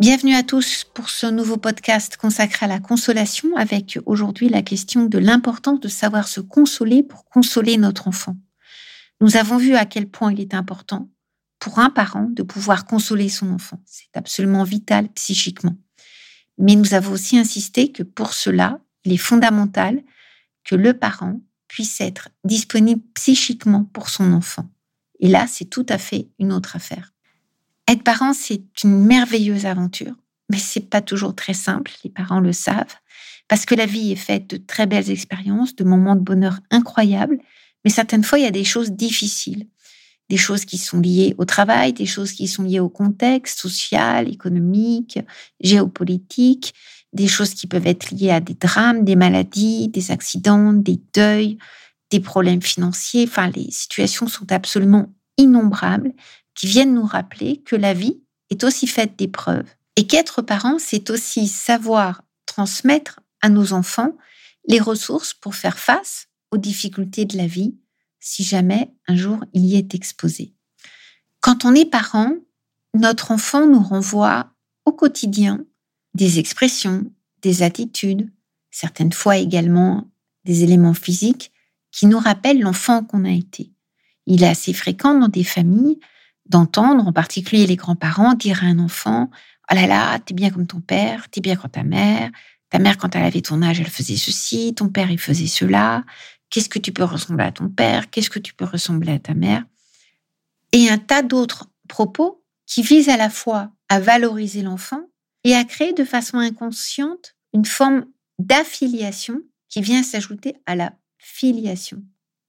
Bienvenue à tous pour ce nouveau podcast consacré à la consolation avec aujourd'hui la question de l'importance de savoir se consoler pour consoler notre enfant. Nous avons vu à quel point il est important pour un parent de pouvoir consoler son enfant. C'est absolument vital psychiquement. Mais nous avons aussi insisté que pour cela, il est fondamental que le parent puisse être disponible psychiquement pour son enfant. Et là, c'est tout à fait une autre affaire. Être parent, c'est une merveilleuse aventure, mais c'est pas toujours très simple, les parents le savent, parce que la vie est faite de très belles expériences, de moments de bonheur incroyables, mais certaines fois, il y a des choses difficiles, des choses qui sont liées au travail, des choses qui sont liées au contexte social, économique, géopolitique, des choses qui peuvent être liées à des drames, des maladies, des accidents, des deuils, des problèmes financiers. Enfin, les situations sont absolument innombrables qui viennent nous rappeler que la vie est aussi faite d'épreuves et qu'être parent, c'est aussi savoir transmettre à nos enfants les ressources pour faire face aux difficultés de la vie si jamais un jour il y est exposé. Quand on est parent, notre enfant nous renvoie au quotidien des expressions, des attitudes, certaines fois également des éléments physiques qui nous rappellent l'enfant qu'on a été. Il est assez fréquent dans des familles d'entendre, en particulier les grands-parents, dire à un enfant Oh là là, t'es bien comme ton père, t'es bien comme ta mère, ta mère, quand elle avait ton âge, elle faisait ceci, ton père, il faisait cela. Qu'est-ce que tu peux ressembler à ton père? Qu'est-ce que tu peux ressembler à ta mère Et un tas d'autres propos qui visent à la fois à valoriser l'enfant et à créer de façon inconsciente une forme d'affiliation qui vient s'ajouter à la filiation.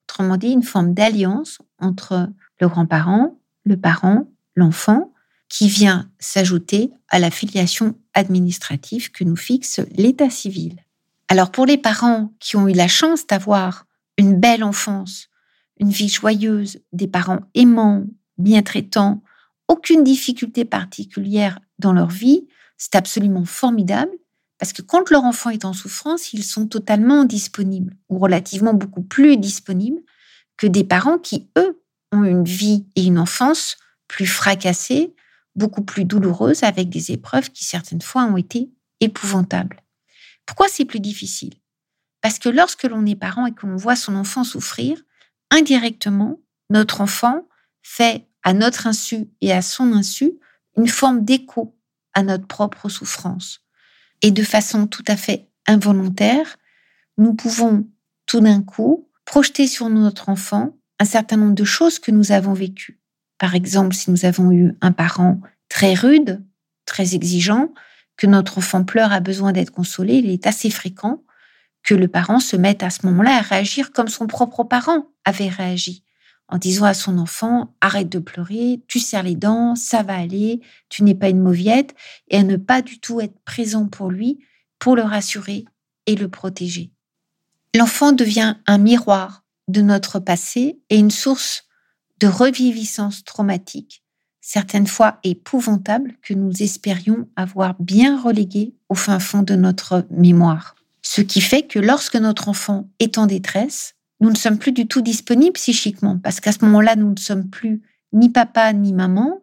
Autrement dit, une forme d'alliance entre le grand-parent, le parent, l'enfant, qui vient s'ajouter à la filiation administrative que nous fixe l'état civil. Alors pour les parents qui ont eu la chance d'avoir une belle enfance, une vie joyeuse, des parents aimants, bien traitants, aucune difficulté particulière dans leur vie, c'est absolument formidable parce que quand leur enfant est en souffrance, ils sont totalement disponibles ou relativement beaucoup plus disponibles que des parents qui, eux, ont une vie et une enfance plus fracassées, beaucoup plus douloureuses, avec des épreuves qui certaines fois ont été épouvantables. Pourquoi c'est plus difficile? Parce que lorsque l'on est parent et que l'on voit son enfant souffrir, indirectement, notre enfant fait à notre insu et à son insu une forme d'écho à notre propre souffrance. Et de façon tout à fait involontaire, nous pouvons tout d'un coup projeter sur notre enfant un certain nombre de choses que nous avons vécues. Par exemple, si nous avons eu un parent très rude, très exigeant, que notre enfant pleure, a besoin d'être consolé, il est assez fréquent que le parent se mette à ce moment-là à réagir comme son propre parent avait réagi, en disant à son enfant arrête de pleurer, tu serres les dents, ça va aller, tu n'es pas une mauviette, et à ne pas du tout être présent pour lui, pour le rassurer et le protéger. L'enfant devient un miroir de notre passé et une source de reviviscence traumatique, certaines fois épouvantable, que nous espérions avoir bien relégué au fin fond de notre mémoire. Ce qui fait que lorsque notre enfant est en détresse, nous ne sommes plus du tout disponibles psychiquement, parce qu'à ce moment-là, nous ne sommes plus ni papa ni maman,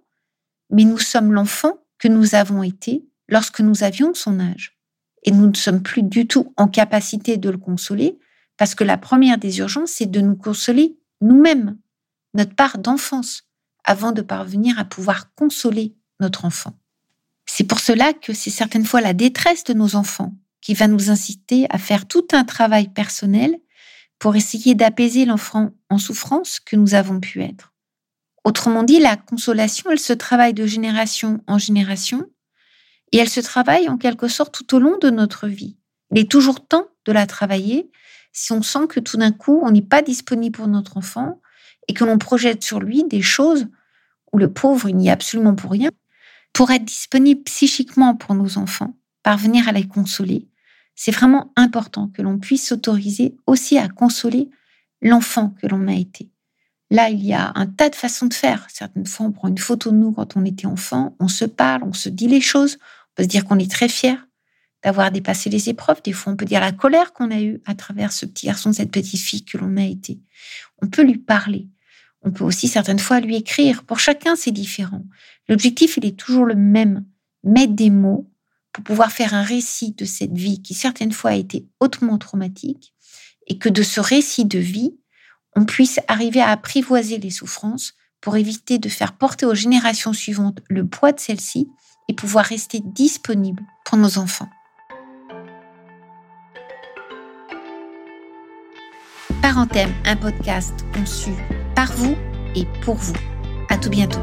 mais nous sommes l'enfant que nous avons été lorsque nous avions son âge. Et nous ne sommes plus du tout en capacité de le consoler, parce que la première des urgences, c'est de nous consoler nous-mêmes, notre part d'enfance, avant de parvenir à pouvoir consoler notre enfant. C'est pour cela que c'est certaines fois la détresse de nos enfants qui va nous inciter à faire tout un travail personnel pour essayer d'apaiser l'enfant en souffrance que nous avons pu être. Autrement dit, la consolation, elle se travaille de génération en génération et elle se travaille en quelque sorte tout au long de notre vie. Il est toujours temps de la travailler si on sent que tout d'un coup, on n'est pas disponible pour notre enfant et que l'on projette sur lui des choses où le pauvre, il n'y est absolument pour rien, pour être disponible psychiquement pour nos enfants, parvenir à les consoler, c'est vraiment important que l'on puisse s'autoriser aussi à consoler l'enfant que l'on a été. Là, il y a un tas de façons de faire. Certaines fois, on prend une photo de nous quand on était enfant, on se parle, on se dit les choses, on peut se dire qu'on est très fier d'avoir dépassé les épreuves. Des fois, on peut dire la colère qu'on a eue à travers ce petit garçon, cette petite fille que l'on a été. On peut lui parler. On peut aussi certaines fois lui écrire. Pour chacun, c'est différent. L'objectif, il est toujours le même. Mettre des mots pour pouvoir faire un récit de cette vie qui certaines fois a été hautement traumatique et que de ce récit de vie, on puisse arriver à apprivoiser les souffrances pour éviter de faire porter aux générations suivantes le poids de celles-ci et pouvoir rester disponible pour nos enfants. Parenthème, un podcast conçu par vous et pour vous. À tout bientôt.